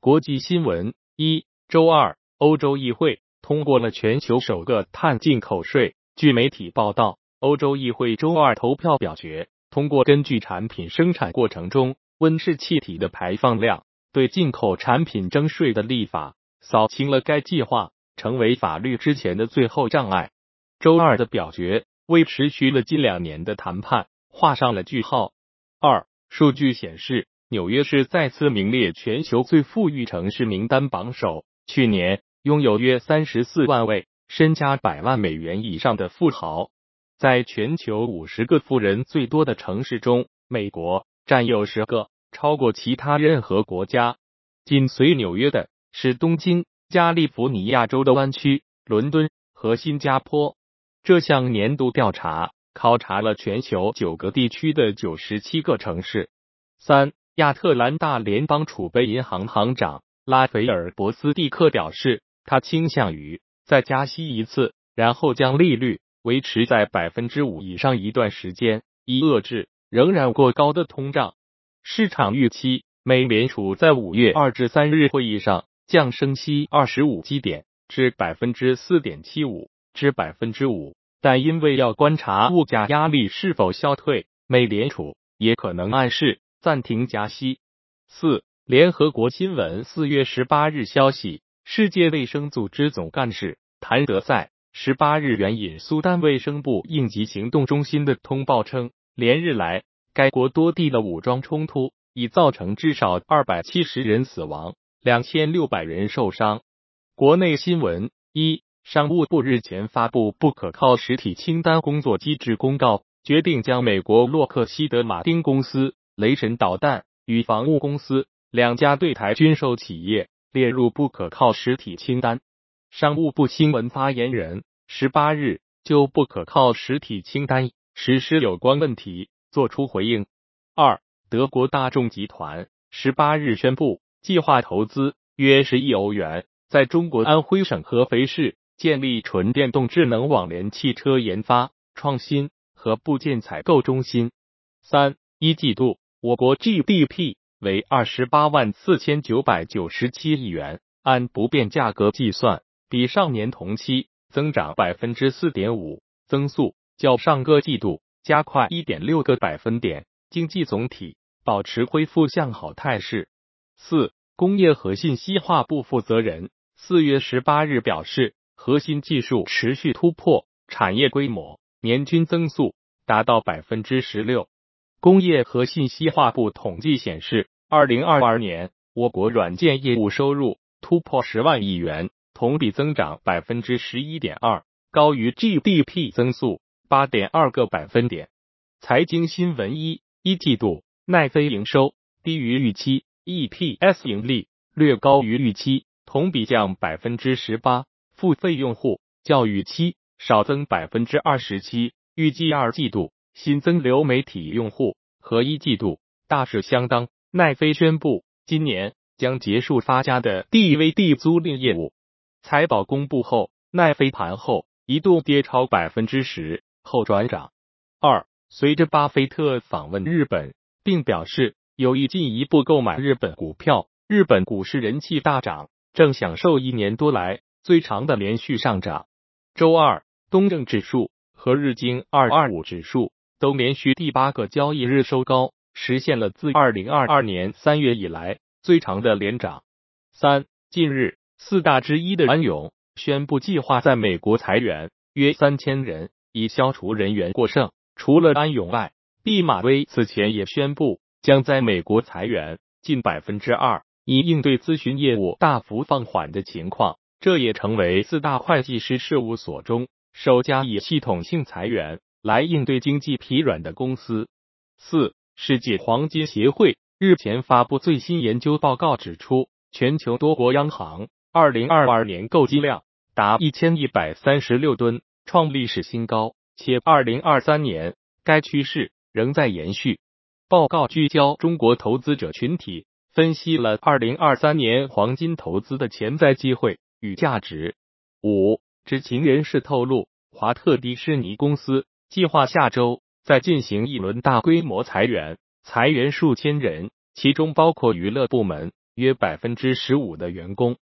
国际新闻一周二，欧洲议会通过了全球首个碳进口税。据媒体报道，欧洲议会周二投票表决通过，根据产品生产过程中温室气体的排放量对进口产品征税的立法，扫清了该计划成为法律之前的最后障碍。周二的表决为持续了近两年的谈判画上了句号。二，数据显示。纽约市再次名列全球最富裕城市名单榜首。去年拥有约三十四万位身家百万美元以上的富豪，在全球五十个富人最多的城市中，美国占有十个，超过其他任何国家。紧随纽约的是东京、加利福尼亚州的湾区、伦敦和新加坡。这项年度调查考察了全球九个地区的九十七个城市。三。亚特兰大联邦储备银行行长拉斐尔·博斯蒂克表示，他倾向于再加息一次，然后将利率维持在百分之五以上一段时间，以遏制仍然过高的通胀。市场预期美联储在五月二至三日会议上降升息二十五基点至百分之四点七五至百分之五，但因为要观察物价压力是否消退，美联储也可能暗示。暂停加息。四，联合国新闻四月十八日消息，世界卫生组织总干事谭德赛十八日援引苏丹卫生部应急行动中心的通报称，连日来该国多地的武装冲突已造成至少二百七十人死亡，两千六百人受伤。国内新闻一，商务部日前发布不可靠实体清单工作机制公告，决定将美国洛克希德马丁公司。雷神导弹与防务公司两家对台军售企业列入不可靠实体清单。商务部新闻发言人十八日就不可靠实体清单实施有关问题作出回应。二，德国大众集团十八日宣布，计划投资约十亿欧元，在中国安徽省合肥市建立纯电动智能网联汽车研发、创新和部件采购中心。三一季度。我国 GDP 为二十八万四千九百九十七亿元，按不变价格计算，比上年同期增长百分之四点五，增速较上个季度加快一点六个百分点，经济总体保持恢复向好态势。四工业和信息化部负责人四月十八日表示，核心技术持续突破，产业规模年均增速达到百分之十六。工业和信息化部统计显示，二零二二年我国软件业务收入突破十万亿元，同比增长百分之十一点二，高于 GDP 增速八点二个百分点。财经新闻一一季度奈飞营收低于预期，EPS 盈利略高于预期，同比降百分之十八，付费用户较预期少增百分之二十七，预计二季度。新增流媒体用户和一季度大致相当。奈飞宣布，今年将结束发家的 DVD 租赁业务。财报公布后，奈飞盘后一度跌超百分之十，后转涨。二，随着巴菲特访问日本，并表示有意进一步购买日本股票，日本股市人气大涨，正享受一年多来最长的连续上涨。周二，东证指数和日经二二五指数。都连续第八个交易日收高，实现了自二零二二年三月以来最长的连涨。三，近日四大之一的安永宣布计划在美国裁员约三千人，以消除人员过剩。除了安永外，毕马威此前也宣布将在美国裁员近百分之二，以应对咨询业务大幅放缓的情况。这也成为四大会计师事务所中首家以系统性裁员。来应对经济疲软的公司。四，世界黄金协会日前发布最新研究报告，指出全球多国央行二零二二年购金量达一千一百三十六吨，创历史新高，且二零二三年该趋势仍在延续。报告聚焦中国投资者群体，分析了二零二三年黄金投资的潜在机会与价值。五，知情人士透露，华特迪士尼公司。计划下周再进行一轮大规模裁员，裁员数千人，其中包括娱乐部门，约百分之十五的员工。